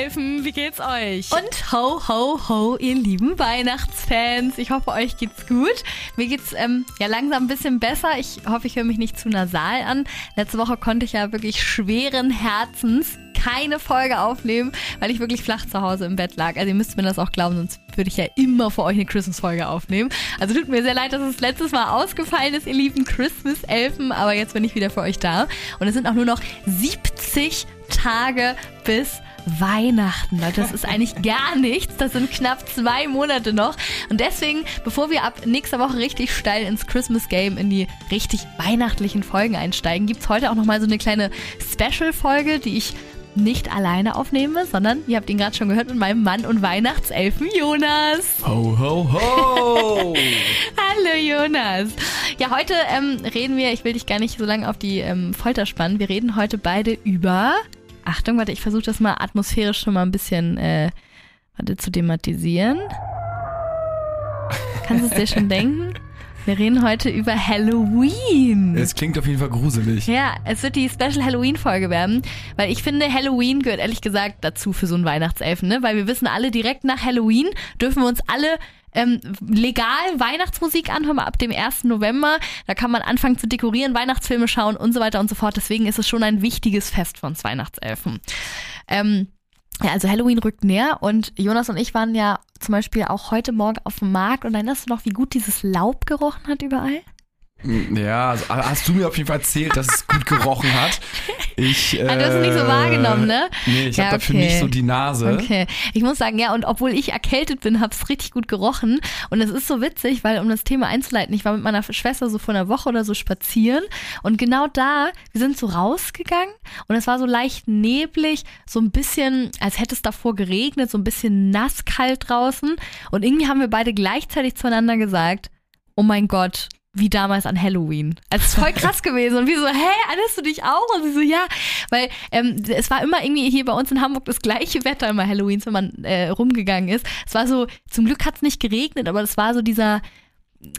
Weihnachtselfen, wie geht's euch? Und ho, ho, ho, ihr lieben Weihnachtsfans. Ich hoffe, euch geht's gut. Mir geht's ähm, ja langsam ein bisschen besser. Ich hoffe, ich höre mich nicht zu nasal an. Letzte Woche konnte ich ja wirklich schweren Herzens keine Folge aufnehmen, weil ich wirklich flach zu Hause im Bett lag. Also ihr müsst mir das auch glauben, sonst würde ich ja immer für euch eine Christmas-Folge aufnehmen. Also tut mir sehr leid, dass es letztes Mal ausgefallen ist, ihr lieben Christmas-Elfen, aber jetzt bin ich wieder für euch da. Und es sind auch nur noch 70 Tage bis Weihnachten, Leute. Das ist eigentlich gar nichts. Das sind knapp zwei Monate noch. Und deswegen, bevor wir ab nächster Woche richtig steil ins Christmas Game, in die richtig weihnachtlichen Folgen einsteigen, gibt es heute auch nochmal so eine kleine Special-Folge, die ich nicht alleine aufnehme, sondern, ihr habt ihn gerade schon gehört, mit meinem Mann und Weihnachtselfen Jonas. Ho, ho, ho! Hallo Jonas. Ja, heute ähm, reden wir, ich will dich gar nicht so lange auf die ähm, Folter spannen, wir reden heute beide über Achtung, warte, ich versuche das mal atmosphärisch schon mal ein bisschen äh, warte, zu thematisieren. Kannst du es dir schon denken? Wir reden heute über Halloween. Es klingt auf jeden Fall gruselig. Ja, es wird die Special Halloween-Folge werden, weil ich finde, Halloween gehört ehrlich gesagt dazu für so einen Weihnachtselfen, ne? Weil wir wissen alle, direkt nach Halloween dürfen wir uns alle ähm, legal Weihnachtsmusik anhören, ab dem 1. November. Da kann man anfangen zu dekorieren, Weihnachtsfilme schauen und so weiter und so fort. Deswegen ist es schon ein wichtiges Fest von uns Weihnachtselfen. Ähm, ja, also Halloween rückt näher und Jonas und ich waren ja zum Beispiel auch heute Morgen auf dem Markt und erinnerst du noch, wie gut dieses Laub gerochen hat überall? Hm, ja, also hast du mir auf jeden Fall erzählt, dass es gut gerochen hat. Ich, äh, ah, du hast es nicht so wahrgenommen, ne? Nee, ich ja, habe dafür nicht so die Nase. Okay. Ich muss sagen, ja, und obwohl ich erkältet bin, habe es richtig gut gerochen. Und es ist so witzig, weil um das Thema einzuleiten, ich war mit meiner Schwester so vor einer Woche oder so spazieren und genau da, wir sind so rausgegangen und es war so leicht neblig, so ein bisschen, als hätte es davor geregnet, so ein bisschen nasskalt draußen. Und irgendwie haben wir beide gleichzeitig zueinander gesagt, oh mein Gott, wie damals an Halloween. Also es ist voll krass gewesen. Und wie so, hä, erinnerst du dich auch? Und sie so, ja. Weil ähm, es war immer irgendwie hier bei uns in Hamburg das gleiche Wetter immer Halloweens, wenn man äh, rumgegangen ist. Es war so, zum Glück hat es nicht geregnet, aber es war so dieser,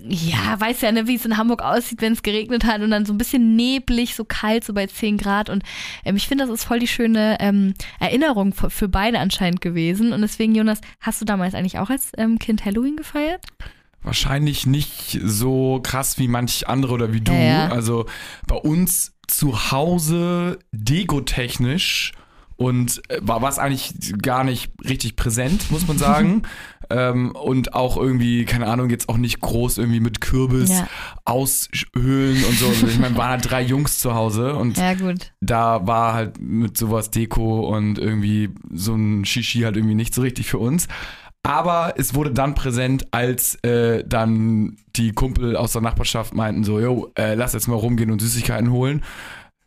ja, weiß ja, ne, wie es in Hamburg aussieht, wenn es geregnet hat und dann so ein bisschen neblig, so kalt, so bei 10 Grad. Und ähm, ich finde, das ist voll die schöne ähm, Erinnerung für, für, beide anscheinend gewesen. Und deswegen, Jonas, hast du damals eigentlich auch als ähm, Kind Halloween gefeiert? Wahrscheinlich nicht so krass wie manch andere oder wie du. Ja, ja. Also bei uns zu Hause dekotechnisch und äh, war was eigentlich gar nicht richtig präsent, muss man sagen. ähm, und auch irgendwie, keine Ahnung, jetzt auch nicht groß irgendwie mit Kürbis ja. aushöhlen und so. Also ich meine, waren halt drei Jungs zu Hause und ja, da war halt mit sowas Deko und irgendwie so ein Shishi halt irgendwie nicht so richtig für uns. Aber es wurde dann präsent, als äh, dann die Kumpel aus der Nachbarschaft meinten so, yo, äh, lass jetzt mal rumgehen und Süßigkeiten holen,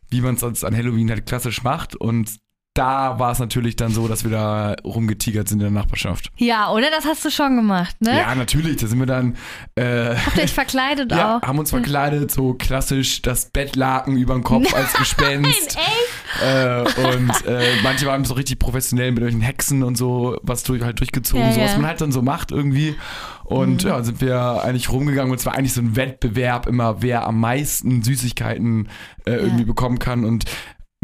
wie man es sonst an Halloween halt klassisch macht. Und da war es natürlich dann so, dass wir da rumgetigert sind in der Nachbarschaft. Ja, oder? Das hast du schon gemacht, ne? Ja, natürlich. Da sind wir dann. Äh, Habt ihr euch verkleidet ja, auch? haben uns verkleidet, so klassisch das Bettlaken über den Kopf als Gespenst. Nein, äh, und äh, manche waren so richtig professionell mit irgendwelchen Hexen und so, was durch, halt durchgezogen, Ja, so was ja. man halt dann so macht irgendwie. Und ja, sind wir eigentlich rumgegangen und es war eigentlich so ein Wettbewerb immer, wer am meisten Süßigkeiten äh, irgendwie bekommen kann. Und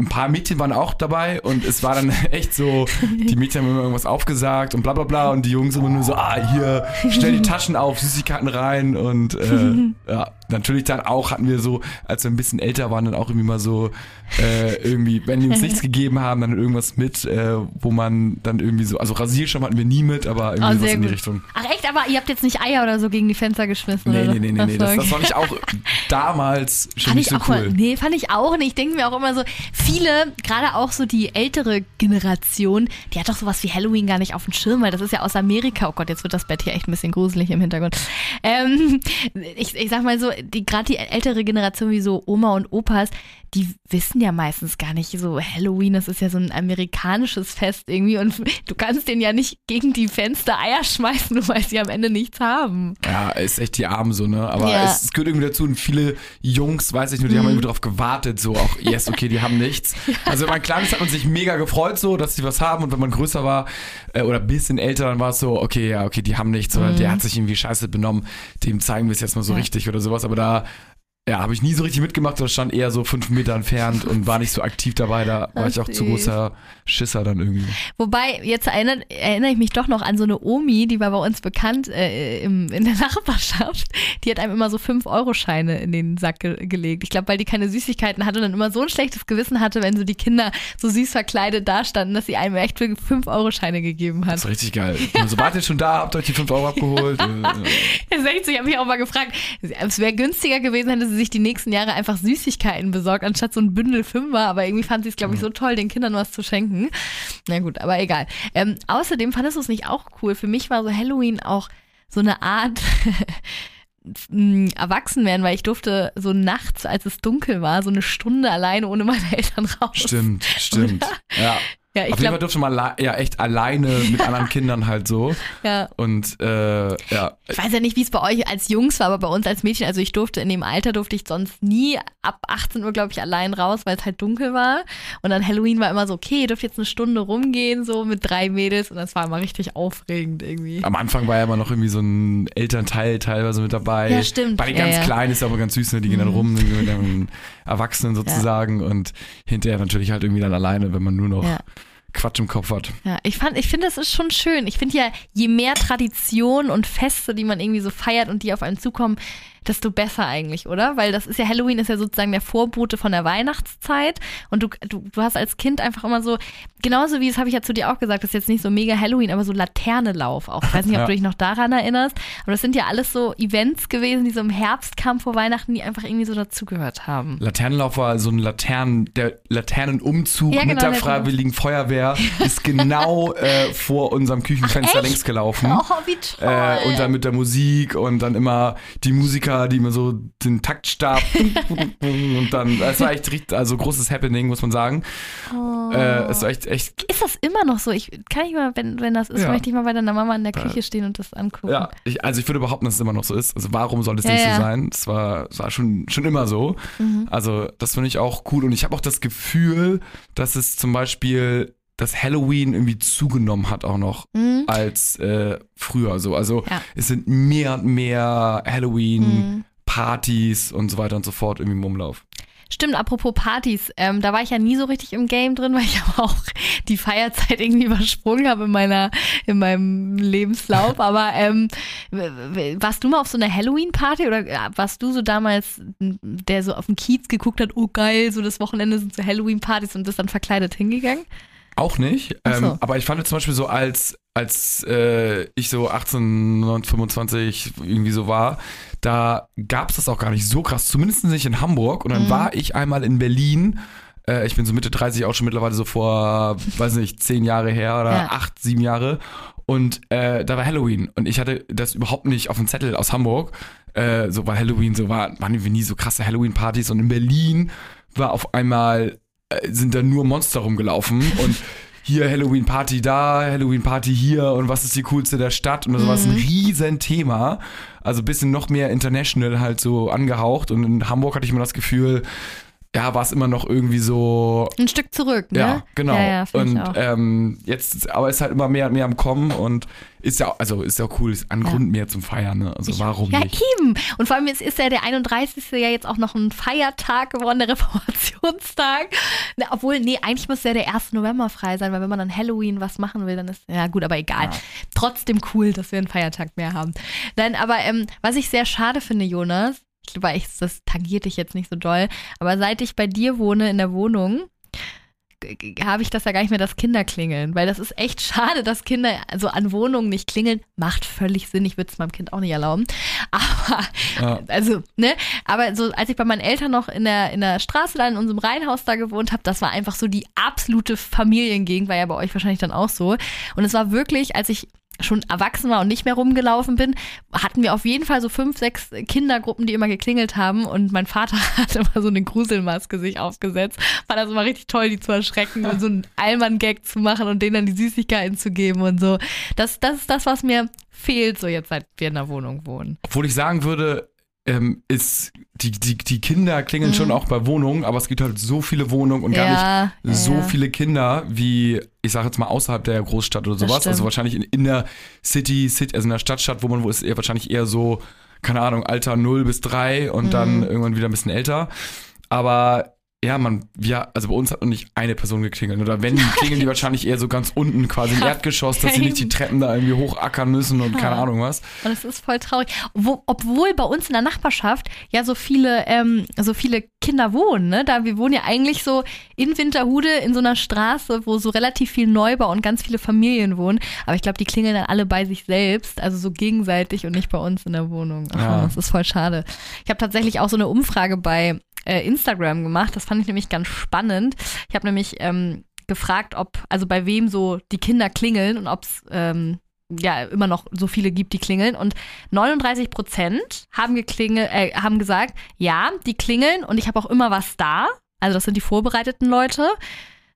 ein paar Mädchen waren auch dabei und es war dann echt so, die Mädchen haben immer irgendwas aufgesagt und bla bla bla und die Jungs immer nur so, ah, hier, stell die Taschen auf, Süßigkeiten rein und äh, ja, natürlich dann auch hatten wir so, als wir ein bisschen älter waren, dann auch irgendwie mal so, äh, irgendwie, wenn die uns nichts gegeben haben, dann irgendwas mit, äh, wo man dann irgendwie so, also Rasierschaum hatten wir nie mit, aber irgendwie Oh, sowas in die gut. Richtung. Ach echt, aber ihr habt jetzt nicht Eier oder so gegen die Fenster geschmissen? Nee, oder? nee, nee, nee, nee. Das, das fand ich auch damals schon Fand nicht ich so cool. mal, nee, fand ich auch nicht. Ich denke mir auch immer so, viele, gerade auch so die ältere Generation, die hat doch sowas wie Halloween gar nicht auf dem Schirm, weil das ist ja aus Amerika. Oh Gott, jetzt wird das Bett hier echt ein bisschen gruselig im Hintergrund. Ähm, ich, ich sag mal so, die gerade die ältere Generation wie so Oma und Opas, die wissen ja meistens gar nicht so Halloween, das ist ja so ein amerikanisches Fest irgendwie und du kannst denen ja nicht gegen die Fenster Eier schmeißen, nur weil sie am Ende nichts haben. Ja, ist echt die Armen so, ne? Aber Ja. es, es gehört irgendwie dazu und viele Jungs, weiß ich nur, die haben irgendwie drauf gewartet, so auch, yes, okay, die haben nichts. Also wenn man klein ist, hat man sich mega gefreut so, dass die was haben und wenn man größer war äh, oder ein bisschen älter, dann war es so, okay, ja, okay, die haben nichts oder der hat sich irgendwie scheiße benommen, dem zeigen wir es jetzt mal so Ja. richtig oder sowas, aber da ja, habe ich nie so richtig mitgemacht, sondern stand eher so fünf Meter entfernt und war nicht so aktiv dabei. Da war Ach, ich auch zu süß. großer Schisser dann irgendwie. Wobei, jetzt erinnert, erinnere ich mich doch noch an so eine Omi, die war bei uns bekannt äh, im, in der Nachbarschaft. Die hat einem immer so 5-Euro-Scheine in den Sack ge gelegt. Ich glaube, weil die keine Süßigkeiten hatte und dann immer so ein schlechtes Gewissen hatte, wenn so die Kinder so süß verkleidet dastanden, dass sie einem echt für 5-Euro-Scheine gegeben hat. Das ist richtig geil. Und so, wart ihr schon da, habt euch die fünf Euro abgeholt? So, ich habe mich auch mal gefragt, es wäre günstiger gewesen, hätte sie sich die nächsten Jahre einfach Süßigkeiten besorgt, anstatt so ein Bündel Fünfer. Aber irgendwie fand sie es, glaube ich, so toll, den Kindern was zu schenken. Na gut, aber egal. Ähm, außerdem fandest du es nicht auch cool. Für mich war so Halloween auch so eine Art erwachsen werden, weil ich durfte so nachts, als es dunkel war, so eine Stunde alleine ohne meine Eltern raus. Stimmt, stimmt. Ja. Ja, ich Auf jeden Fall durfte man ja echt alleine mit anderen Kindern halt so. ja. Und äh, ja, Ich weiß ja nicht, wie es bei euch als Jungs war, aber bei uns als Mädchen, also ich durfte in dem Alter, durfte ich sonst nie ab 18 Uhr, glaube ich, allein raus, weil es halt dunkel war. Und dann Halloween war immer so, okay, ihr dürft jetzt eine Stunde rumgehen, so mit drei Mädels. Und das war immer richtig aufregend irgendwie. am Anfang war ja immer noch irgendwie so ein Elternteil teilweise mit dabei. Ja, stimmt. Bei den ganz ja. Kleinen ist ja aber ganz süß, ne? die gehen dann Mhm. rum mit den Erwachsenen sozusagen und hinterher natürlich halt irgendwie dann alleine, wenn man nur noch. Quatsch im Kopf hat. Ja, ich fand, ich finde, das ist schon schön. Ich finde ja, je mehr Tradition und Feste, die man irgendwie so feiert und die auf einen zukommen, desto besser eigentlich, oder? Weil das ist ja, Halloween ist ja sozusagen der Vorbote von der Weihnachtszeit und du, du, du hast als Kind einfach immer so, genauso wie, das habe ich ja zu dir auch gesagt, das ist jetzt nicht so mega Halloween, aber so Laternelauf auch. Ich weiß nicht, ob Ja. du dich noch daran erinnerst, aber das sind ja alles so Events gewesen, die so im Herbst kamen vor Weihnachten, die einfach irgendwie so dazugehört haben. Laternenlauf war so ein Laternen, der Laternenumzug Ja, genau, mit der. Freiwilligen Feuerwehr ist genau äh, vor unserem Küchenfenster echt? längs gelaufen. Oh, wie toll. Äh, und dann mit der Musik und dann immer die Musiker, die immer so den Taktstab und dann, es war echt richtig, also großes Happening, muss man sagen. Oh. Äh, es war echt, echt, Ist das immer noch so? Ich kann ich mal, wenn, wenn das ist, Ja. möchte ich mal bei deiner Mama in der Küche stehen und das angucken. ja, ich, also ich würde behaupten, dass es immer noch so ist. Also warum soll es Ja, nicht ja. so sein? Es war, war schon, schon immer so. Mhm. Also das finde ich auch cool und ich habe auch das Gefühl, dass es zum Beispiel das Halloween irgendwie zugenommen hat auch noch Mhm. als äh, früher so. Also Ja. es sind mehr und mehr Halloween Mhm. Und so weiter und so fort irgendwie im Umlauf. Stimmt, apropos Partys, ähm, da war ich ja nie so richtig im Game drin, weil ich aber auch die Feierzeit irgendwie übersprungen habe in meiner, in meinem Lebenslauf. Aber ähm, warst du mal auf so einer Halloween-Party oder äh, warst du so damals, der so auf den Kiez geguckt hat, oh geil, so das Wochenende sind so Halloween-Partys und bist dann verkleidet hingegangen? Auch nicht. Ach so. Ähm, aber ich fand zum Beispiel so, als, als äh, ich so 18, 25 irgendwie so war, da gab es das auch gar nicht so krass. Zumindest nicht in Hamburg. Und dann Mhm. war ich einmal in Berlin. Äh, ich bin so Mitte 30 auch schon mittlerweile so vor, weiß nicht, zehn Jahre her oder Ja. acht, sieben Jahre. Und äh, da war Halloween. Und ich hatte das überhaupt nicht auf dem Zettel aus Hamburg. Äh, so war Halloween, so war, waren irgendwie nie so krasse Halloween-Partys. Und in Berlin war auf einmal sind da nur Monster rumgelaufen und hier Halloween Party da, Halloween Party hier und was ist die coolste der Stadt und das war ein Mhm. riesen Thema. Also ein bisschen noch mehr international halt so angehaucht und in Hamburg hatte ich immer das Gefühl, ja, war es immer noch irgendwie so Ein Stück zurück, ne? ja, genau. Ja, ja, ich und auch. ähm, jetzt, aber ist halt immer mehr und mehr am Kommen und ist ja, also ist ja cool, ist ein Ja. Grund mehr zum Feiern, ne? Also warum Ja, nicht? eben. Und vor allem ist, ist ja der 31. ja jetzt auch noch ein Feiertag geworden, der Reformationstag. Na, obwohl, nee, eigentlich muss ja der 1. November frei sein, weil wenn man an Halloween was machen will, dann ist, ja gut, aber egal. Ja. Trotzdem cool, dass wir einen Feiertag mehr haben. Nein, aber ähm, was ich sehr schade finde, Jonas, ich glaube, das tangiert dich jetzt nicht so doll, aber seit ich bei dir wohne in der Wohnung, habe ich das ja gar nicht mehr, das Kinderklingeln. Weil das ist echt schade, dass Kinder also an Wohnungen nicht klingeln. Macht völlig Sinn. Ich würde es meinem Kind auch nicht erlauben. Aber, Ja. also, ne? Aber so, als ich bei meinen Eltern noch in der, in der Straße da in unserem Reihenhaus da gewohnt habe, das war einfach so die absolute Familiengegend, war ja bei euch wahrscheinlich dann auch so. Und es war wirklich, als ich schon erwachsen war und nicht mehr rumgelaufen bin, hatten wir auf jeden Fall so fünf, sechs Kindergruppen, die immer geklingelt haben und mein Vater hat immer so eine Gruselmaske sich aufgesetzt. War das immer richtig toll, die zu erschrecken und so einen Allmann-Gag zu machen und denen dann die Süßigkeiten zu geben und so. Das, das ist das, was mir fehlt, so jetzt seit wir in der Wohnung wohnen. Obwohl ich sagen würde, ähm, ist die, die, die Kinder klingeln Mhm. schon auch bei Wohnungen, aber es gibt halt so viele Wohnungen und gar ja, nicht so ja. viele Kinder wie, ich sage jetzt mal, außerhalb der Großstadt oder sowas. Also wahrscheinlich in, in der City, City, also in der Stadtstadt, wo man wo ist eher wahrscheinlich eher so keine Ahnung, Alter 0 bis 3 und dann Mhm. irgendwann wieder ein bisschen älter. Aber ja, man, wir, also bei uns hat noch nicht eine Person geklingelt. Oder wenn, klingeln die wahrscheinlich eher so ganz unten, quasi im Ja, Erdgeschoss, dass sie nicht die. Treppen da irgendwie hochackern müssen und keine. Ahnung was. Und es ist voll traurig. Wo, obwohl bei uns in der Nachbarschaft ja so viele, ähm, so viele Kinder wohnen. Ne? Da, wir wohnen ja eigentlich so in Winterhude in so einer Straße, wo so relativ viel Neubau und ganz viele Familien wohnen. Aber ich glaube, die klingeln dann alle bei sich selbst, also so gegenseitig und nicht bei uns in der Wohnung. Ach, Ja. Das ist voll schade. Ich habe tatsächlich auch so eine Umfrage bei äh, Instagram gemacht. Das fand ich nämlich ganz spannend. Ich habe nämlich ähm, gefragt, ob, also bei wem so die Kinder klingeln und ob es ähm, ja immer noch so viele gibt, die klingeln. Und 39 Prozent haben geklingelt, äh, haben gesagt, ja, die klingeln und ich habe auch immer was da. Also das sind die vorbereiteten Leute.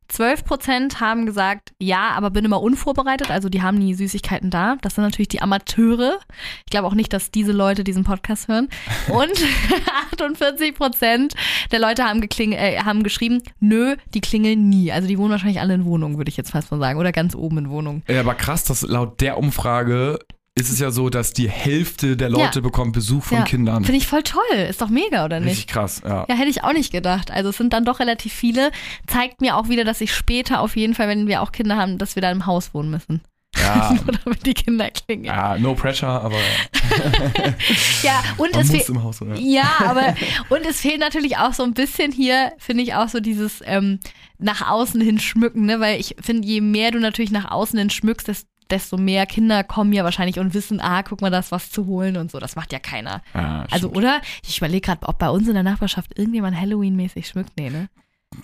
12 Prozent haben gesagt, ja, aber bin immer unvorbereitet, also die haben nie Süßigkeiten da. Das sind natürlich die Amateure. Ich glaube auch nicht, dass diese Leute diesen Podcast hören. Und 48 Prozent der Leute haben, äh, haben geschrieben, nö, die klingeln nie. Also die wohnen wahrscheinlich alle in Wohnungen, würde ich jetzt fast mal sagen. Oder ganz oben in Wohnungen. Ja, aber krass, dass laut der Umfrage ist es ja so, dass die Hälfte der Leute Ja. bekommt Besuch von Ja. Kindern. Finde ich voll toll. Ist doch mega, oder nicht? Richtig krass, ja. Ja, hätte ich auch nicht gedacht. Also es sind dann doch relativ viele. Zeigt mir auch wieder, dass ich später auf jeden Fall, wenn wir auch Kinder haben, dass wir da im Haus wohnen müssen. Ja, Nur damit die Kinder klingeln. ja no pressure, aber Ja, und man es muss fehlt. im Haus, oder? Ja, aber und es fehlt natürlich auch so ein bisschen hier, finde ich auch so dieses ähm, nach außen hin schmücken, ne? Weil ich finde, je mehr du natürlich nach außen hin schmückst, des- desto mehr Kinder kommen ja wahrscheinlich und wissen, ah, guck mal, da ist was zu holen und so. Das macht ja keiner. Ja, Also, oder? Ich überlege gerade, ob bei uns in der Nachbarschaft irgendjemand Halloween-mäßig schmückt. Nee, ne?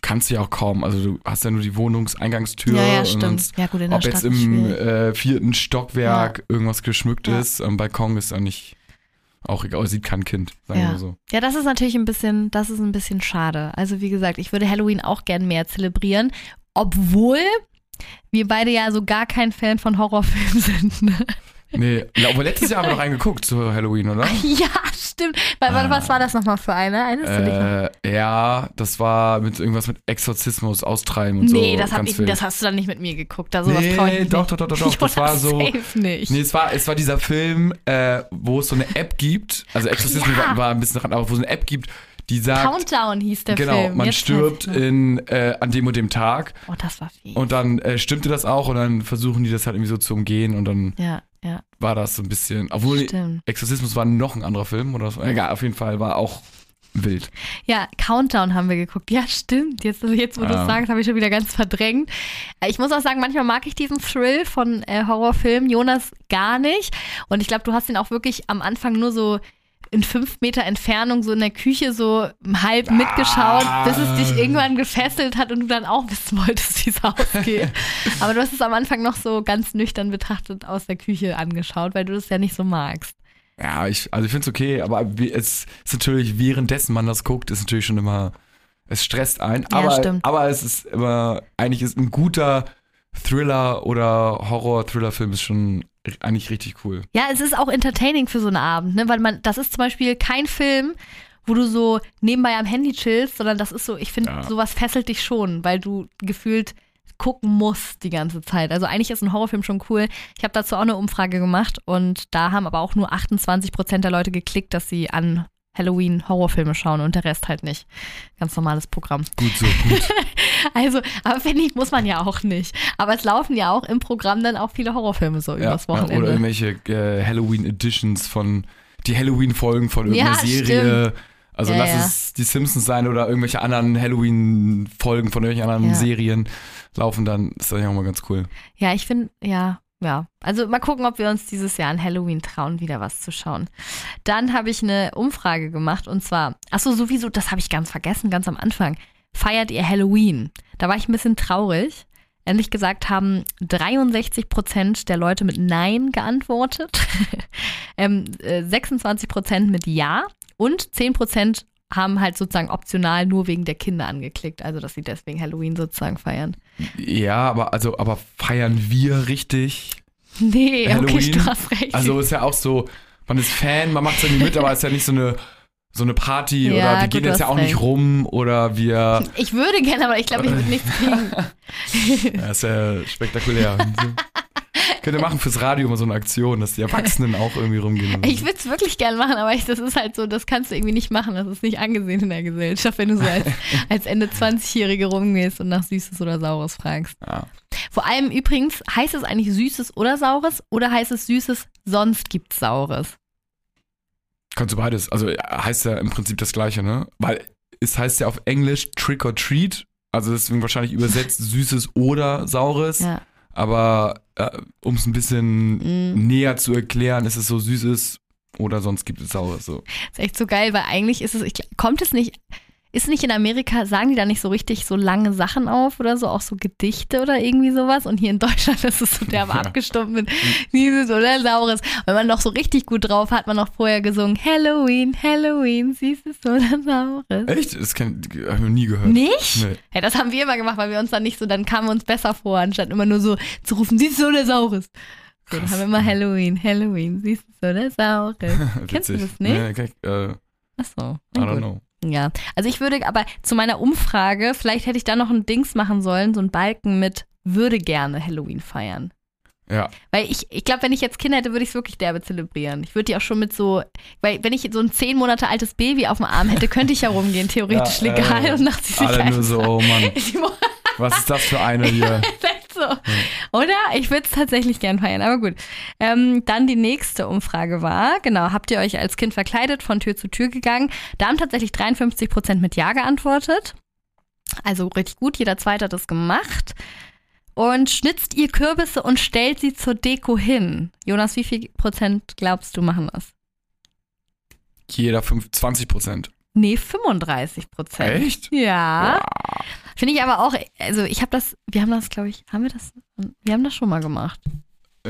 kannst du ja auch kaum. Also du hast ja nur die Wohnungseingangstür ja, ja, stimmt. Ja, gut, in der ob Stadt jetzt im äh, vierten Stockwerk irgendwas geschmückt Ja. ist, am Balkon ist ja nicht auch egal, sieht kein Kind, sagen Ja. wir so. Ja, das ist natürlich ein bisschen, das ist ein bisschen schade. Also wie gesagt, ich würde Halloween auch gern mehr zelebrieren, obwohl wir beide ja so gar kein Fan von Horrorfilmen sind. Ne? Nee, aber letztes Jahr haben wir noch einen geguckt zu Halloween, oder? Ja, stimmt. Warte, was war das nochmal für eine? Erinnerst du dich noch? Äh, ja, das war mit irgendwas mit Exorzismus, Austreiben und so. Nee, das, hab ich, das hast du dann nicht mit mir geguckt. Da sowas nee, trau ich doch, doch, doch, doch, doch. Das war so. Nicht. Nee, es war, es war dieser Film, äh, wo es so eine App gibt. Also Exorzismus ja. war, war ein bisschen dran, aber wo es eine App gibt, die sagt, Countdown hieß der genau, Film. man Jetzt stirbt in, äh, an dem und dem Tag. Oh, das war viel. Und dann äh, stimmte das auch und dann versuchen die das halt irgendwie so zu umgehen und dann ja, ja, war das so ein bisschen, obwohl stimmt. Exorzismus war noch ein anderer Film oder so. Egal, auf jeden Fall war auch wild. Ja, Countdown haben wir geguckt. Ja, stimmt. Jetzt, also jetzt wo du Ja. es sagst, habe ich schon wieder ganz verdrängt. Äh, Ich muss auch sagen, manchmal mag ich diesen Thrill von äh, Horrorfilmen. Jonas gar nicht. Und ich glaube, du hast ihn auch wirklich am Anfang nur so in fünf Meter Entfernung so in der Küche so halb mitgeschaut, bis es dich irgendwann gefesselt hat und du dann auch wissen wolltest, wie es ausgeht. Aber du hast es am Anfang noch so ganz nüchtern betrachtet aus der Küche angeschaut, weil du das ja nicht so magst. Ja, ich, also ich finde es okay, aber es ist natürlich, währenddessen man das guckt, ist natürlich schon immer, es stresst ein. Ja, Aber, stimmt. aber es ist immer, eigentlich ist ein guter Thriller oder Horror-Thriller-Film ist schon eigentlich richtig cool. Ja, es ist auch entertaining für so einen Abend, ne? Weil man, das ist zum Beispiel kein Film, wo du so nebenbei am Handy chillst, sondern das ist so, ich finde, Ja. sowas fesselt dich schon, weil du gefühlt gucken musst die ganze Zeit. Also eigentlich ist ein Horrorfilm schon cool. Ich habe dazu auch eine Umfrage gemacht und da haben aber auch nur 28 Prozent der Leute geklickt, dass sie an Halloween Horrorfilme schauen und der Rest halt nicht. Ganz normales Programm. Gut so, gut. Also, aber finde ich, muss man ja auch nicht. Aber es laufen ja auch im Programm dann auch viele Horrorfilme so ja, übers ja, Wochenende. oder irgendwelche äh, Halloween-Editions von, die Halloween-Folgen von irgendeiner Ja, Serie. Also Ja, lass ja. es die Simpsons sein oder irgendwelche anderen Halloween-Folgen von irgendwelchen anderen. Serien laufen, dann ist das ja auch mal ganz cool. Ja, ich finde, ja, ja. Also mal gucken, ob wir uns dieses Jahr an Halloween trauen, wieder was zu schauen. Dann habe ich eine Umfrage gemacht und zwar, achso, sowieso, das habe ich ganz vergessen, ganz am Anfang. Feiert ihr Halloween? Da war ich ein bisschen traurig. Ehrlich gesagt haben 63 Prozent der Leute mit Nein geantwortet, ähm, äh, 26 Prozent mit Ja und 10 Prozent haben halt sozusagen optional nur wegen der Kinder angeklickt, also dass sie deswegen Halloween sozusagen feiern. Ja, aber also, aber feiern wir richtig? Nee, okay, Halloween? du hast recht. Also ist ja auch so, man ist Fan, man macht es irgendwie mit, aber ist ja nicht so eine so eine Party Ja, oder wir gut, gehen jetzt ja auch nicht recht. rum oder wir. ich würde gerne, aber ich glaube, ich würde nichts kriegen. Ja, ist ja spektakulär. Könnt ihr machen fürs Radio mal so eine Aktion, dass die Erwachsenen auch irgendwie rumgehen. Ich würde es wirklich gern machen, aber ich, das ist halt so, das kannst du irgendwie nicht machen. Das ist nicht angesehen in der Gesellschaft, wenn du so als, als Ende 20-Jährige rumgehst und nach Süßes oder Saures fragst. Ja. Vor allem übrigens, heißt es eigentlich Süßes oder Saures oder heißt es Süßes, sonst gibt's Saures? Kannst du beides. Also äh, heißt ja im Prinzip das Gleiche, ne? Weil es heißt ja auf Englisch Trick or Treat. Also deswegen wahrscheinlich übersetzt Süßes oder Saures. Ja. Aber äh, um es ein bisschen Mm. näher zu erklären, ist es so Süßes oder sonst gibt es Saures. So. Ist echt so geil, weil eigentlich ist es, ich, kommt es nicht, ist nicht in Amerika, sagen die da nicht so richtig so lange Sachen auf oder so, auch so Gedichte oder irgendwie sowas? Und hier in Deutschland ist es so derbe Ja. abgestumpft mit Süßes oder Saures. Wenn man noch so richtig gut drauf hat, man noch vorher gesungen, Halloween, Halloween, Süßes oder Saures. Echt? Das habe ich noch nie gehört. Nicht? Nee. Ja, das haben wir immer gemacht, weil wir uns dann nicht so, dann kamen wir uns besser vor, anstatt immer nur so zu rufen, Süßes oder Saures. So, dann haben wir immer Halloween, Halloween, Süßes oder Saures. Kennst du das nicht? Nee, ich, äh, Achso. I don't know. Ja, also ich würde aber zu meiner Umfrage, vielleicht hätte ich da noch ein Dings machen sollen, so ein Balken mit würde gerne Halloween feiern. Ja. Weil ich, ich glaube, wenn ich jetzt Kinder hätte, würde ich es wirklich derbe zelebrieren. Ich würde die auch schon mit so, weil wenn ich so ein zehn Monate altes Baby auf dem Arm hätte, könnte ich ja rumgehen, theoretisch Ja, legal äh, und nach sich Alle nur so, oh Mann, was ist das für eine hier? so. Oder? Ich würde es tatsächlich gern feiern, aber gut. Ähm, dann die nächste Umfrage war, genau, habt ihr euch als Kind verkleidet, von Tür zu Tür gegangen? Da haben tatsächlich 53 Prozent mit Ja geantwortet. Also richtig gut, jeder Zweite hat das gemacht. Und schnitzt ihr Kürbisse und stellt sie zur Deko hin. Jonas, wie viel Prozent glaubst du machen das? Jeder fünf- 20 Prozent. Nee, 35 Prozent. Echt? Ja. Wow. Finde ich aber auch, also ich habe das, wir haben das, glaube ich, haben wir das, wir haben das schon mal gemacht.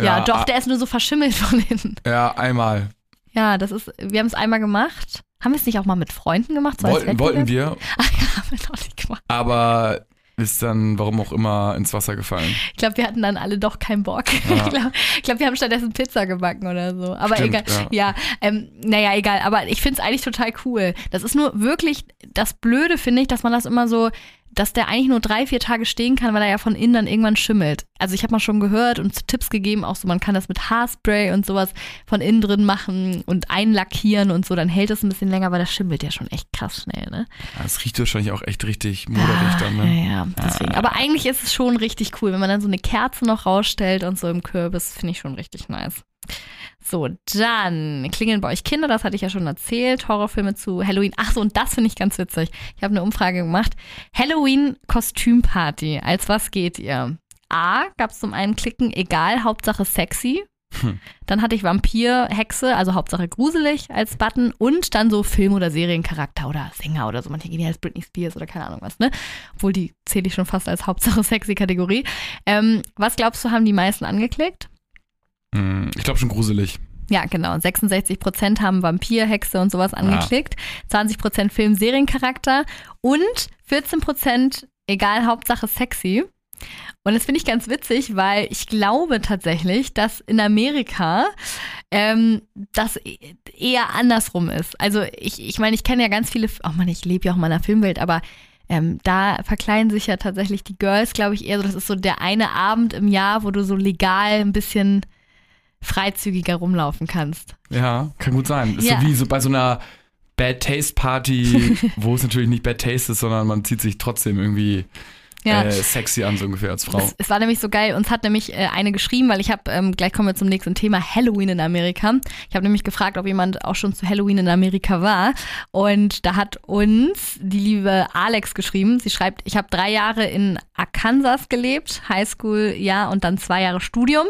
Ja, doch, der ist nur so verschimmelt von hinten. Ja, einmal. Ja, das ist, wir haben es einmal gemacht. Haben wir es nicht auch mal mit Freunden gemacht? So Wollten, wollten wir, Ach ja, haben wir doch nicht gemacht. aber ist dann, warum auch immer, ins Wasser gefallen. Ich glaube, wir hatten dann alle doch keinen Bock. Ja. Ich glaube, glaub, wir haben stattdessen Pizza gebacken oder so. Aber Stimmt, egal. Ja, ähm, naja, egal. Aber ich finde es eigentlich total cool. Das ist nur wirklich das Blöde, finde ich, dass man das immer so, dass der eigentlich nur drei, vier Tage stehen kann, weil er ja von innen dann irgendwann schimmelt. Also ich habe mal schon gehört und Tipps gegeben, auch so, man kann das mit Haarspray und sowas von innen drin machen und einlackieren und so, dann hält es ein bisschen länger, aber das schimmelt ja schon echt krass schnell, ne? Ja, Es riecht wahrscheinlich auch echt richtig moderig dann, Ja, ne? ja, deswegen. Aber eigentlich ist es schon richtig cool, wenn man dann so eine Kerze noch rausstellt und so im Kürbis, finde ich schon richtig nice. So, dann klingeln bei euch Kinder, das hatte ich ja schon erzählt. Horrorfilme zu Halloween. Ach so, und das finde ich ganz witzig. Ich habe eine Umfrage gemacht. Halloween-Kostümparty. Als was geht ihr? A, gab es zum einen Klicken, egal, Hauptsache sexy. Hm. Dann hatte ich Vampir, Hexe, also Hauptsache gruselig als Button und dann so Film- oder Seriencharakter oder Sänger oder so. Manche gehen ja als Britney Spears oder keine Ahnung was, ne? Obwohl die zähle ich schon fast als Hauptsache sexy Kategorie. Ähm, was glaubst du, haben die meisten angeklickt? Hm, Ich glaube schon gruselig. Ja, genau. 66 Prozent haben Vampir, Hexe und sowas angeklickt. 20 Prozent Film, Seriencharakter und 14 Prozent, egal, Hauptsache sexy. Und das finde ich ganz witzig, weil ich glaube tatsächlich, dass in Amerika ähm, das e- eher andersrum ist. Also ich, ich meine, ich kenne ja ganz viele, oh Mann, ich lebe ja auch in meiner Filmwelt, aber ähm, da verkleiden sich ja tatsächlich die Girls, glaube ich, eher so, das ist so der eine Abend im Jahr, wo du so legal ein bisschen freizügiger rumlaufen kannst. Ja, kann gut sein. Ist Ja. so wie so bei so einer Bad Taste Party, wo es natürlich nicht Bad Taste ist, sondern man zieht sich trotzdem irgendwie Ja. äh, sexy an, so ungefähr als Frau. Es, es war nämlich so geil. Uns hat nämlich äh, eine geschrieben, weil ich habe, ähm, gleich kommen wir zum nächsten Thema, Halloween in Amerika. Ich habe nämlich gefragt, ob jemand auch schon zu Halloween in Amerika war. Und da hat uns die liebe Alex geschrieben. Sie schreibt, ich habe drei Jahre in Arkansas gelebt, Highschool, ja, und dann zwei Jahre Studium.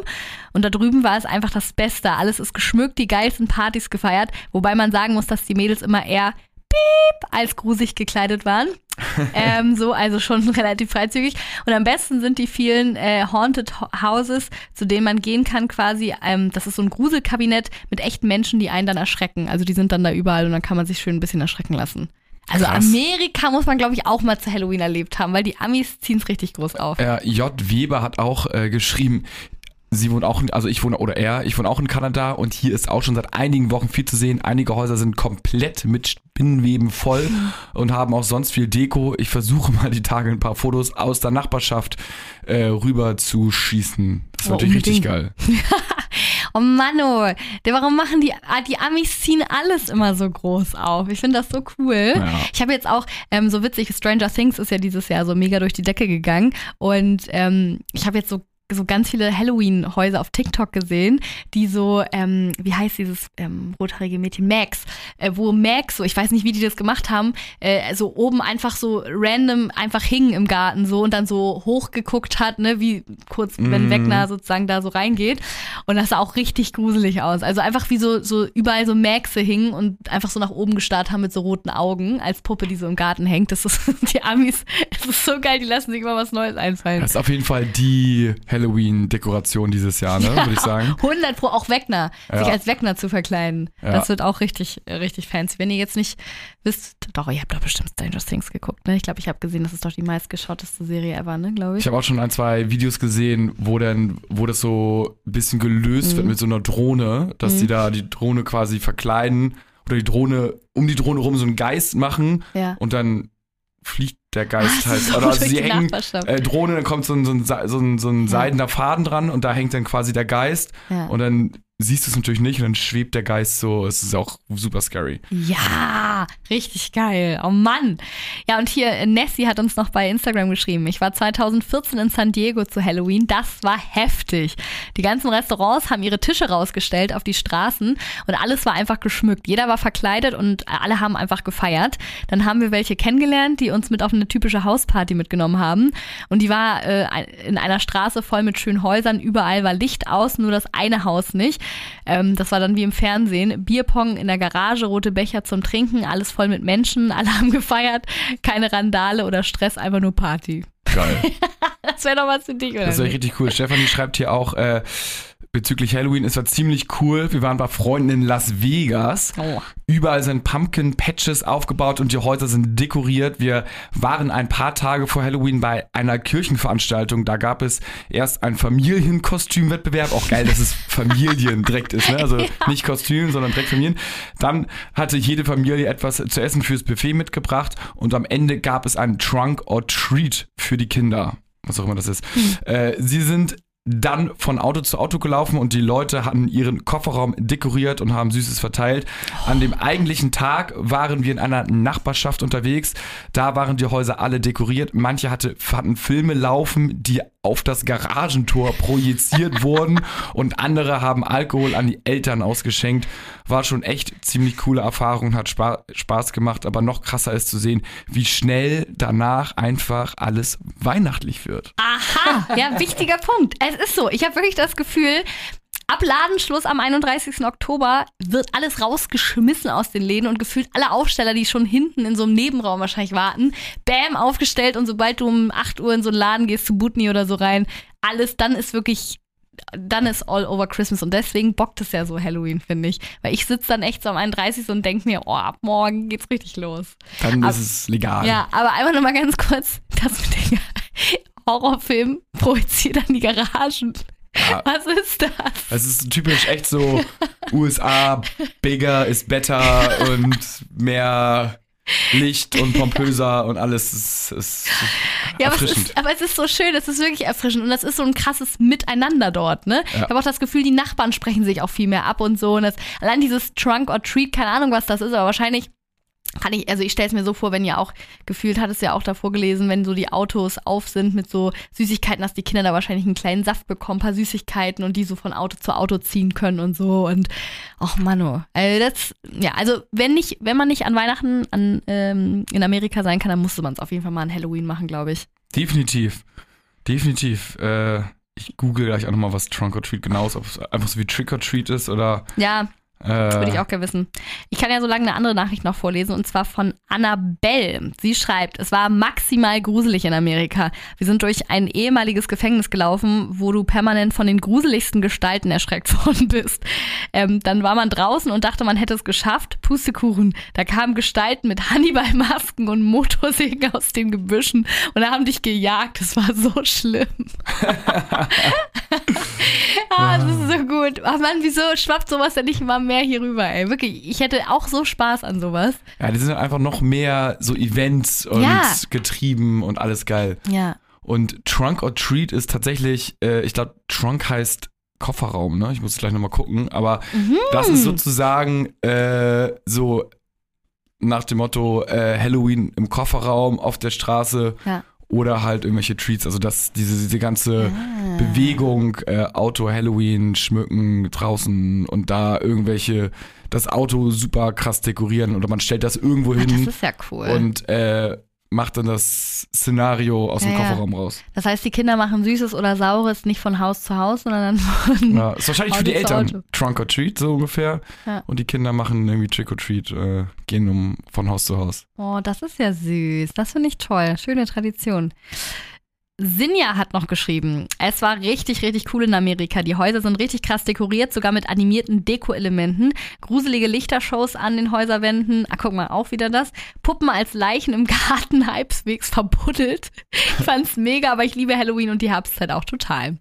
Und da drüben war es einfach das Beste. Alles ist geschmückt, die geilsten Partys gefeiert. Wobei man sagen muss, dass die Mädels immer eher piep als grusig gekleidet waren. ähm, so, also schon relativ freizügig. Und am besten sind die vielen äh, Haunted Ho- Houses, zu denen man gehen kann quasi. Ähm, das ist so ein Gruselkabinett mit echten Menschen, die einen dann erschrecken. Also die sind dann da überall und dann kann man sich schön ein bisschen erschrecken lassen. Also Krass. Amerika muss man, glaube ich, auch mal zu Halloween erlebt haben, weil die Amis ziehen es richtig groß auf. Ja, J. Weber hat auch äh, geschrieben, sie wohnt auch, in, also ich wohne, oder er, ich wohne auch in Kanada und hier ist auch schon seit einigen Wochen viel zu sehen. Einige Häuser sind komplett mit Spinnenweben voll und haben auch sonst viel Deko. Ich versuche mal die Tage ein paar Fotos aus der Nachbarschaft äh, rüber zu schießen. Das war Oh, natürlich richtig geil. Oh Mann, oh. Der, warum machen die, ah, die Amis ziehen alles immer so groß auf? Ich finde das so cool. Ja. Ich habe jetzt auch, ähm, so witzig, Stranger Things ist ja dieses Jahr so mega durch die Decke gegangen und ähm, ich habe jetzt so so ganz viele Halloween-Häuser auf TikTok gesehen, die so, ähm, wie heißt dieses ähm, rothaarige Mädchen, Max, äh, wo Max, so, ich weiß nicht, wie die das gemacht haben, äh, so oben einfach so random einfach hing im Garten so und dann so hochgeguckt hat, ne, wie kurz, wenn Mm. Wegner sozusagen da so reingeht. Und das sah auch richtig gruselig aus. Also einfach wie so, so überall so Maxe hingen und einfach so nach oben gestarrt haben mit so roten Augen als Puppe, die so im Garten hängt. Das ist, die Amis, es ist so geil, die lassen sich immer was Neues einfallen. Das ist auf jeden Fall die Halloween-Dekoration dieses Jahr, ne, würde ich sagen. 100 pro auch Wegner, sich Ja. als Wegner zu verkleiden. Ja. Das wird auch richtig, richtig fancy. Wenn ihr jetzt nicht wisst, doch, ihr habt doch bestimmt Stranger Things geguckt, ne? Ich glaube, ich habe gesehen, das ist doch die meistgeschauteste Serie ever, ne, glaube ich. Ich habe auch schon ein, zwei Videos gesehen, wo dann, wo das so ein bisschen gelöst Mhm. wird mit so einer Drohne, dass die da die Drohne quasi verkleiden oder die Drohne, um die Drohne rum so einen Geist machen Ja. und dann fliegt der Geist Ah, halt. so Oder also sie hängen äh, Drohne, dann kommt so ein, so ein, so ein, so ein seidener Faden dran und da hängt dann quasi der Geist Ja. und dann siehst du es natürlich nicht und dann schwebt der Geist so. Es ist auch super scary. Ja, richtig geil. Oh Mann. Ja, und hier, äh, Nessie hat uns noch bei Instagram geschrieben. Ich war 2014 in San Diego zu Halloween. Das war heftig. Die ganzen Restaurants haben ihre Tische rausgestellt auf die Straßen und alles war einfach geschmückt. Jeder war verkleidet und alle haben einfach gefeiert. Dann haben wir welche kennengelernt, die uns mit auf eine typische Hausparty mitgenommen haben. Und die war äh, in einer Straße voll mit schönen Häusern. Überall war Licht aus, nur das eine Haus nicht. Ähm, das war dann wie im Fernsehen. Bierpong in der Garage, rote Becher zum Trinken, alles voll mit Menschen, alle haben gefeiert. Keine Randale oder Stress, einfach nur Party. Geil. Das wäre doch was für dich, oder? Das nicht? richtig cool. Stefanie schreibt hier auch äh, bezüglich Halloween, es war ziemlich cool. Wir waren bei Freunden in Las Vegas. Oh. Überall sind Pumpkin Patches aufgebaut und die Häuser sind dekoriert. Wir waren ein paar Tage vor Halloween bei einer Kirchenveranstaltung. Da gab es erst einen Familienkostümwettbewerb. Auch geil, dass es Familien direkt ist. Ne? Also nicht Kostüm, sondern direkt Familien. Dann hatte jede Familie etwas zu essen fürs Buffet mitgebracht und am Ende gab es einen Trunk or Treat für die Kinder. Was auch immer das ist. Äh, sie sind dann von Auto zu Auto gelaufen und die Leute hatten ihren Kofferraum dekoriert und haben Süßes verteilt. An dem eigentlichen Tag waren wir in einer Nachbarschaft unterwegs. Da waren die Häuser alle dekoriert. Manche hatte, hatten Filme laufen, die auf das Garagentor projiziert wurden und andere haben Alkohol an die Eltern ausgeschenkt. War schon echt ziemlich coole Erfahrung, hat Spa Spaß gemacht, aber noch krasser ist zu sehen, wie schnell danach einfach alles weihnachtlich wird. Aha, ja, wichtiger Punkt. Es ist so. Ich habe wirklich das Gefühl, ab Ladenschluss am 31. Oktober wird alles rausgeschmissen aus den Läden und gefühlt alle Aufsteller, die schon hinten in so einem Nebenraum wahrscheinlich warten, bam, aufgestellt und sobald du um 8 Uhr in so einen Laden gehst, zu Butni oder so rein, alles, dann ist wirklich dann ist all over Christmas und deswegen bockt es ja so Halloween, finde ich. Weil ich sitze dann echt so am 31. und denke mir, oh, ab morgen geht's richtig los. Dann Ab- ist es legal. Ja, aber einfach nur mal ganz kurz, das mit den Horrorfilm projiziert an die Garagen. Was ist das? Es ist typisch echt so USA, bigger is better und mehr Licht und pompöser und alles ist, ist Ja, aber es, erfrischend. ist, aber es ist so schön, es ist wirklich erfrischend und das ist so ein krasses Miteinander dort, ne? Ja. Ich habe auch das Gefühl, die Nachbarn sprechen sich auch viel mehr ab und so und das, allein dieses Trunk or Treat, keine Ahnung, was das ist, aber wahrscheinlich kann ich, also ich stelle es mir so vor, wenn ja auch, gefühlt hat es ja auch davor gelesen, wenn so die Autos auf sind mit so Süßigkeiten, dass die Kinder da wahrscheinlich einen kleinen Saft bekommen, ein paar Süßigkeiten und die so von Auto zu Auto ziehen können und so und ach Mano, also das, ja, also wenn nicht, wenn man nicht an Weihnachten an, ähm, in Amerika sein kann, dann musste man es auf jeden Fall mal an Halloween machen, glaube ich. Definitiv. Definitiv. Äh, ich google gleich auch nochmal, was Trunk or Treat genau ist, ob es einfach so wie Trick or Treat ist oder. Ja, Äh, würde ich auch gerne wissen. Ich kann ja so lange eine andere Nachricht noch vorlesen und zwar von Annabelle. Sie schreibt, es war maximal gruselig in Amerika. Wir sind durch ein ehemaliges Gefängnis gelaufen, wo du permanent von den gruseligsten Gestalten erschreckt worden bist. Ähm, dann war man draußen und dachte, man hätte es geschafft. Pustekuchen. Da kamen Gestalten mit Hannibal-Masken und Motorsägen aus den Gebüschen und haben dich gejagt. Das war so schlimm. ah, das ist so gut. Ach Mann, wieso schwappt sowas denn nicht mal mehr hier rüber, ey? Wirklich, ich hätte auch so Spaß an sowas. Ja, die sind einfach noch mehr so Events und Ja. getrieben und alles geil. Ja. Und Trunk or Treat ist tatsächlich, äh, ich glaube, Trunk heißt Kofferraum, ne? Ich muss gleich nochmal gucken. Aber Mhm. das ist sozusagen äh, so nach dem Motto äh, Halloween im Kofferraum auf der Straße Ja. Oder halt irgendwelche Treats. Also das, diese, diese ganze Ah. Bewegung, äh, Auto Halloween, schmücken draußen und da irgendwelche, das Auto super krass dekorieren oder man stellt das irgendwo Ah, hin das ist ja cool. und äh, macht dann das Szenario aus dem Ja, ja. Kofferraum raus. das heißt, die Kinder machen Süßes oder Saures nicht von Haus zu Haus, sondern dann von. Ja, ist wahrscheinlich für die Auto Eltern Auto. Trunk or Treat so ungefähr. Ja. Und die Kinder machen irgendwie Trick or Treat, äh, gehen um von Haus zu Haus. Oh, das ist ja süß. Das finde ich toll. Schöne Tradition. Sinja hat noch geschrieben, es war richtig, richtig cool in Amerika. Die Häuser sind richtig krass dekoriert, sogar mit animierten Deko-Elementen. Gruselige Lichtershows an den Häuserwänden. Ah, guck mal, auch wieder das. Puppen als Leichen im Garten halbwegs verbuddelt. Ich fand's mega, aber ich liebe Halloween und die Herbstzeit auch total.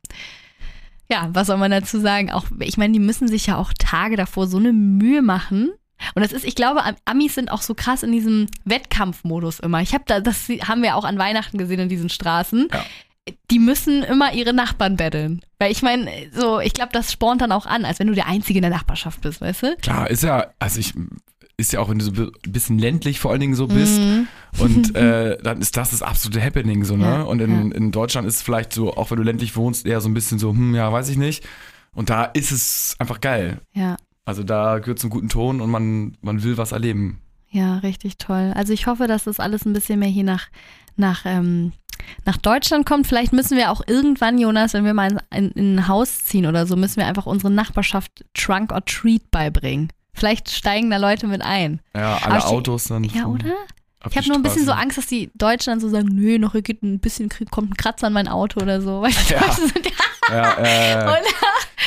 Ja, was soll man dazu sagen? Auch, ich meine, die müssen sich ja auch Tage davor so eine Mühe machen. Und das ist, ich glaube, Am- Amis sind auch so krass in diesem Wettkampfmodus immer. Ich habe da, das haben wir auch an Weihnachten gesehen in diesen Straßen. Ja. Die müssen immer ihre Nachbarn betteln. Weil ich meine, so, ich glaube, das spornt dann auch an, als wenn du der Einzige in der Nachbarschaft bist, weißt du? Klar, ist ja, also ich, ist ja auch, wenn du so ein bisschen ländlich vor allen Dingen so bist. Mhm. Und äh, dann ist das das absolute Happening so, ne? Ja, und in, ja. in Deutschland ist es vielleicht so, auch wenn du ländlich wohnst, eher so ein bisschen so, hm, ja, weiß ich nicht. Und da ist es einfach geil. Ja. Also da gehört zum guten Ton und man, man will was erleben. Ja, richtig toll. Also ich hoffe, dass das alles ein bisschen mehr hier nach, nach, ähm, nach Deutschland kommt. Vielleicht müssen wir auch irgendwann, Jonas, wenn wir mal in, in, in ein Haus ziehen oder so, müssen wir einfach unsere Nachbarschaft Trunk or Treat beibringen. Vielleicht steigen da Leute mit ein. Ja, Aber alle ich- Autos dann. Ja, oder? Ich habe die nur ein bisschen so. Angst, dass die Deutschen dann so sagen, nö, noch hier geht ein bisschen, kommt ein Kratzer an mein Auto oder so. Weißt du, Ja. Deutsche sind ja, Ja, äh, Oder?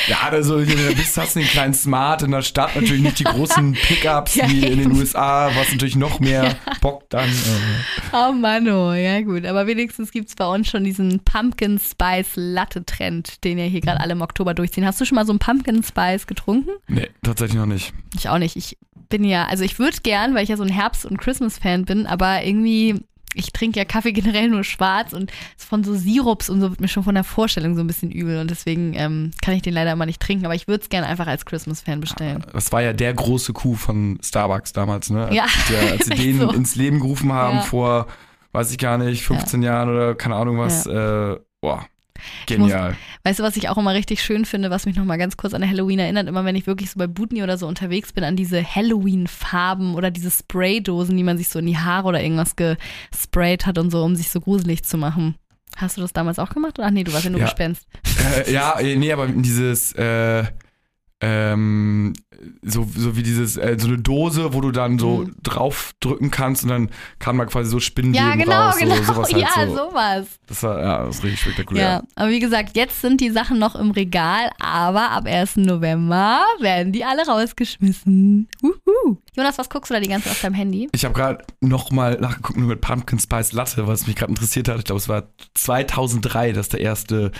Ja, also da bist hast du den kleinen Smart in der Stadt, natürlich nicht die großen Pickups Ja, wie in den. USA, was natürlich noch mehr bockt dann. Äh, oh Mann, oh, ja gut. Aber wenigstens gibt es bei uns schon diesen Pumpkin Spice Latte Trend, den ja hier gerade alle im Oktober durchziehen. Hast du schon mal so einen Pumpkin Spice getrunken? nee, tatsächlich noch nicht. Ich auch nicht. Ich bin ja, also ich würde gern, weil ich ja so ein Herbst- und Christmas-Fan bin, aber irgendwie, ich trinke ja Kaffee generell nur schwarz und von so Sirups und so wird mir schon von der Vorstellung so ein bisschen übel und deswegen ähm, kann ich den leider immer nicht trinken, aber ich würde es gerne einfach als Christmas-Fan bestellen. Das war ja der große Coup von Starbucks damals, ne? Ja, Der, als sie den so. ins Leben gerufen haben Ja. vor, weiß ich gar nicht, 15 Jahren oder keine Ahnung was. Äh, boah, genial. Weißt du, was ich auch immer richtig schön finde, was mich nochmal ganz kurz an Halloween erinnert, immer wenn ich wirklich so bei Butni oder so unterwegs bin, an diese Halloween-Farben oder diese Spraydosen, die man sich so in die Haare oder irgendwas gesprayt hat und so, um sich so gruselig zu machen. Hast du das damals auch gemacht? Ach nee, du warst ja nur Ja. Gespenst. äh, ja, nee, aber dieses, äh, ähm, so, so wie dieses, äh, so eine Dose, wo du dann so Mhm. draufdrücken kannst und dann kam da quasi so Ja, Spinnenleben genau, raus. genau. So, sowas halt ja, so. sowas. Das war, ja, das ist richtig spektakulär. Ja, aber wie gesagt, jetzt sind die Sachen noch im Regal, aber ab 1. November werden die alle rausgeschmissen. Uhu. Jonas, was guckst du da die ganze Zeit auf deinem Handy? Ich habe gerade nochmal nachgeguckt nur mit Pumpkin Spice Latte, was mich gerade interessiert hat. Ich glaube, es war 2003, dass der erste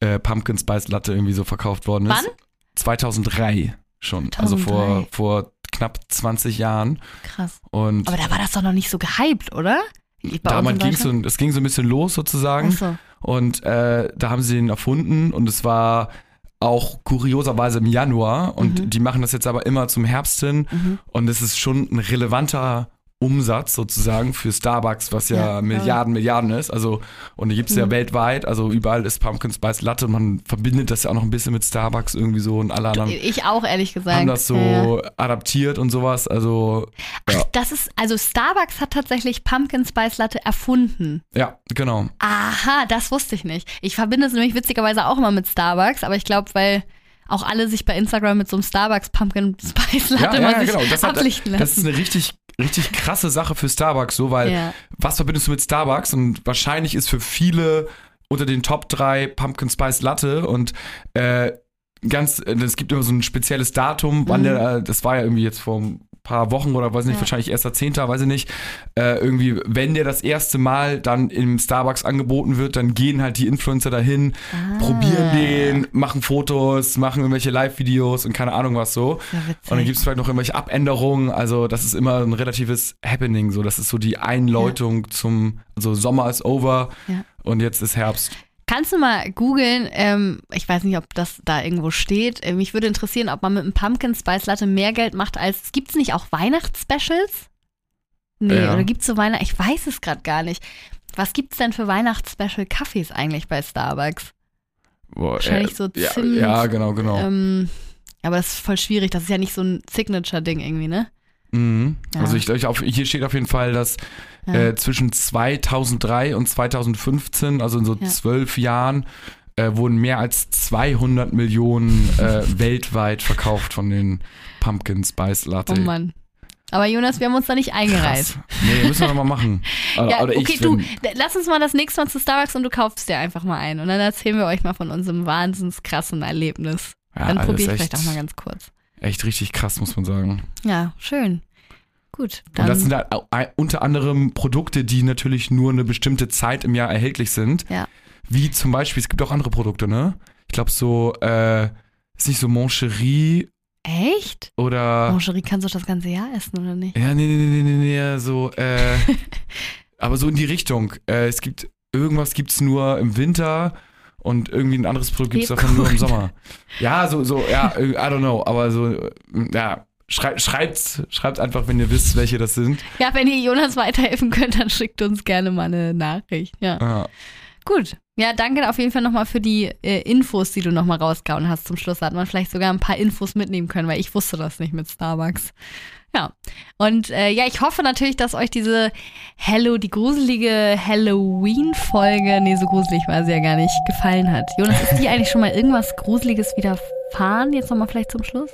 äh, Pumpkin Spice Latte irgendwie so verkauft worden ist. Wann? 2003 schon. Also vor, 2003. vor knapp 20 Jahren. Krass. Und Aber da war das doch noch nicht so gehypt, oder? Damals in ging so, es ging so ein bisschen los sozusagen. Ach so. Und äh, da haben sie den erfunden und es war auch kurioserweise im Januar. Und Mhm. die machen das jetzt aber immer zum Herbst hin. Mhm. Und es ist schon ein relevanter Umsatz sozusagen für Starbucks, was ja, Ja, Milliarden, Milliarden ist. Also, und die gibt es ja Mhm. weltweit. Also überall ist Pumpkin Spice Latte und man verbindet das ja auch noch ein bisschen mit Starbucks irgendwie so und alle anderen Ich auch, ehrlich gesagt. haben das so Ja, ja. adaptiert und sowas. Also, Ach, das ist, also Starbucks hat tatsächlich Pumpkin Spice Latte erfunden. ja, genau. Aha, das wusste ich nicht. Ich verbinde es nämlich witzigerweise auch immer mit Starbucks, aber ich glaube, weil auch alle sich bei Instagram mit so einem Starbucks Pumpkin Spice Latte mal sich Das, hat, das ist eine richtig, richtig krasse Sache für Starbucks, so, weil Ja. was verbindest du mit Starbucks? Und wahrscheinlich ist für viele unter den Top 3 Pumpkin Spice Latte und äh, ganz, äh, es gibt immer so ein spezielles Datum, wann Mhm. der, äh, das war ja irgendwie jetzt vor paar Wochen oder weiß nicht, Ja. wahrscheinlich erster Zehnter, weiß ich nicht, äh, irgendwie, wenn der das erste Mal dann im Starbucks angeboten wird, dann gehen halt die Influencer dahin, Ah. probieren den, machen Fotos, machen irgendwelche Live-Videos und keine Ahnung was so. Ja. Und dann gibt es vielleicht noch irgendwelche Abänderungen. Also, das ist immer ein relatives Happening. So, das ist so die Einläutung zum, also Sommer ist over Ja. und jetzt ist Herbst. Kannst du mal googeln, ähm, ich weiß nicht, ob das da irgendwo steht. Äh, mich würde interessieren, ob man mit einem Pumpkin Spice Latte mehr Geld macht als. Gibt es nicht auch Weihnachtsspecials? Nee, Ja. oder gibt es so Weihnachten? Ich weiß es gerade gar nicht. Was gibt es denn für Weihnachtsspecial Kaffees eigentlich bei Starbucks? Boah, Wahrscheinlich so ja, Zimt, Ja, genau, genau. Ähm, aber das ist voll schwierig. Das ist ja nicht so ein Signature-Ding irgendwie, ne? Mhm. ja. Also, ich, ich, auf, hier steht auf jeden Fall, dass Ja. äh, zwischen 2003 und 2015, also in so Ja. zwölf Jahren, äh, wurden mehr als 200 Millionen äh, weltweit verkauft von den Pumpkin Spice Latte. oh Mann. Aber Jonas, wir haben uns da nicht eingereiht. Krass. Nee, müssen wir nochmal machen. Oder, Ja, oder okay, du, lass uns mal das nächste Mal zu Starbucks und du kaufst dir einfach mal ein. Und dann erzählen wir euch mal von unserem wahnsinns krassen Erlebnis. Ja, dann ist ich vielleicht auch mal ganz kurz. Echt richtig krass, muss man sagen. Ja, schön. Gut, Und das dann. sind halt unter anderem Produkte, die natürlich nur eine bestimmte Zeit im Jahr erhältlich sind. Ja. Wie zum Beispiel, es gibt auch andere Produkte, ne? Ich glaube so, äh, ist nicht so Moncherie Echt? oder. Mangerie kannst du das ganze Jahr essen, oder nicht? Ja, nee, nee, nee, nee, nee, so, äh, aber so in die Richtung. Äh, es gibt, irgendwas gibt's nur im Winter und irgendwie ein anderes Produkt gibt's davon nur im. Sommer. Ja, so, so, ja, äh, I don't know, aber so, ja, schrei schreibt, schreibt einfach, wenn ihr wisst, welche das sind. Ja, wenn ihr Jonas weiterhelfen könnt, dann schickt uns gerne mal eine Nachricht. Ja. Ja. Gut. Ja, danke auf jeden Fall nochmal für die äh, Infos, die du nochmal rausgehauen hast zum Schluss. Da hat man vielleicht sogar ein paar Infos mitnehmen können, weil ich wusste das nicht mit Starbucks. Ja. Und äh, ja, ich hoffe natürlich, dass euch diese Hello, die gruselige Halloween-Folge, nee, so gruselig war sie ja gar nicht, gefallen hat. Jonas, ist dir eigentlich schon mal irgendwas Gruseliges widerfahren? Jetzt nochmal vielleicht zum Schluss?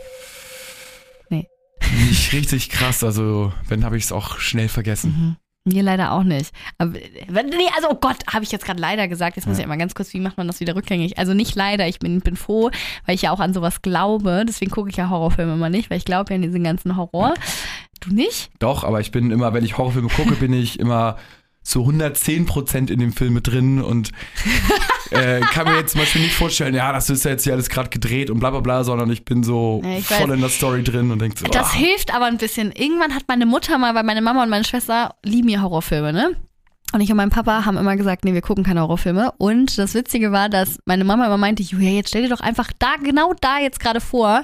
Nicht richtig krass, also wenn habe ich es auch schnell vergessen. Mhm. Mir leider auch nicht. Aber, nee, also oh Gott, habe ich jetzt gerade leider gesagt. Jetzt muss Ja. ich immer ganz kurz, wie macht man das wieder rückgängig? Also nicht leider, ich bin, bin froh, weil ich ja auch an sowas glaube. Deswegen gucke ich ja Horrorfilme immer nicht, weil ich glaube ja an diesen ganzen Horror. Du nicht? Doch, aber ich bin immer, wenn ich Horrorfilme gucke, bin ich immer zu 110 Prozent in dem Film mit drin und äh, kann mir jetzt zum Beispiel nicht vorstellen, ja, das ist ja jetzt hier alles gerade gedreht und bla bla bla, sondern ich bin so Ja, ich voll weiß. in der Story drin und denke so, Das ah, hilft aber ein bisschen. Irgendwann hat meine Mutter mal, weil meine Mama und meine Schwester lieben ja Horrorfilme, ne? Und ich und mein Papa haben immer gesagt, nee, wir gucken keine Horrorfilme. Und das Witzige war, dass meine Mama immer meinte, Julia, jetzt stell dir doch einfach da, genau da jetzt gerade vor,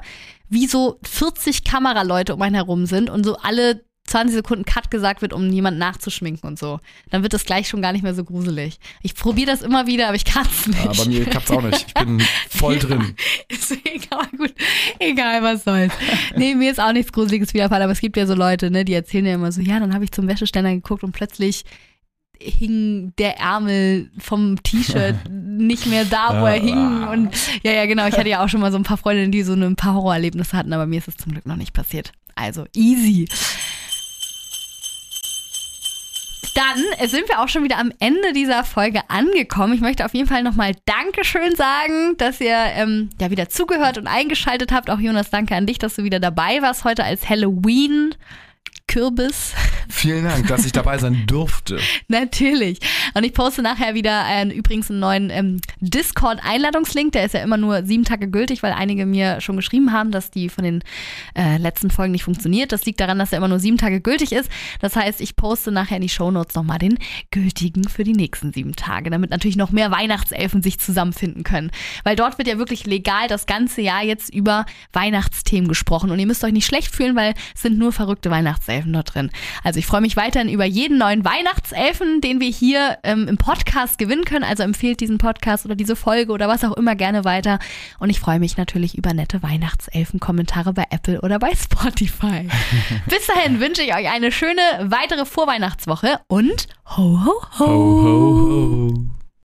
wie so 40 Kameraleute um einen herum sind und so alle 20 Sekunden Cut gesagt wird, um jemanden nachzuschminken und so. Dann wird das gleich schon gar nicht mehr so gruselig. Ich probiere das immer wieder, aber ich kann es nicht. ja, bei mir klappt's auch nicht. Ich bin voll drin. Deswegen, aber gut, egal, was soll's. Nee, mir ist auch nichts Gruseliges widerfahren, aber es gibt ja so Leute, ne, die erzählen ja immer so, ja, dann habe ich zum Wäscheständer geguckt und plötzlich hing der Ärmel vom T-Shirt nicht mehr da, wo er hing. Und ja, ja, genau. Ich hatte ja auch schon mal so ein paar Freundinnen, die so ein paar Horrorerlebnisse hatten, aber mir ist es zum Glück noch nicht passiert. Also easy. Dann sind wir auch schon wieder am Ende dieser Folge angekommen. Ich möchte auf jeden Fall nochmal Dankeschön sagen, dass ihr ähm, ja wieder zugehört und eingeschaltet habt. Auch Jonas, danke an dich, dass du wieder dabei warst heute als Halloween. Kürbis. Vielen Dank, dass ich dabei sein durfte. Natürlich. Und ich poste nachher wieder einen, übrigens einen neuen ähm, Discord-Einladungslink. Der ist ja immer nur sieben Tage gültig, weil einige mir schon geschrieben haben, dass die von den äh, letzten Folgen nicht funktioniert. Das liegt daran, dass er immer nur sieben Tage gültig ist. Das heißt, ich poste nachher in die Shownotes nochmal den gültigen für die nächsten sieben Tage, damit natürlich noch mehr Weihnachtselfen sich zusammenfinden können. Weil dort wird ja wirklich legal das ganze Jahr jetzt über Weihnachtsthemen gesprochen. Und ihr müsst euch nicht schlecht fühlen, weil es sind nur verrückte Weihnachtselfen dort drin. Also ich freue mich weiterhin über jeden neuen Weihnachtselfen, den wir hier ähm, im Podcast gewinnen können. Also empfehlt diesen Podcast oder diese Folge oder was auch immer gerne weiter. Und ich freue mich natürlich über nette Weihnachtselfen-Kommentare bei Apple oder bei Spotify. Bis dahin wünsche ich euch eine schöne weitere Vorweihnachtswoche und ho ho ho. Ho, ho, ho.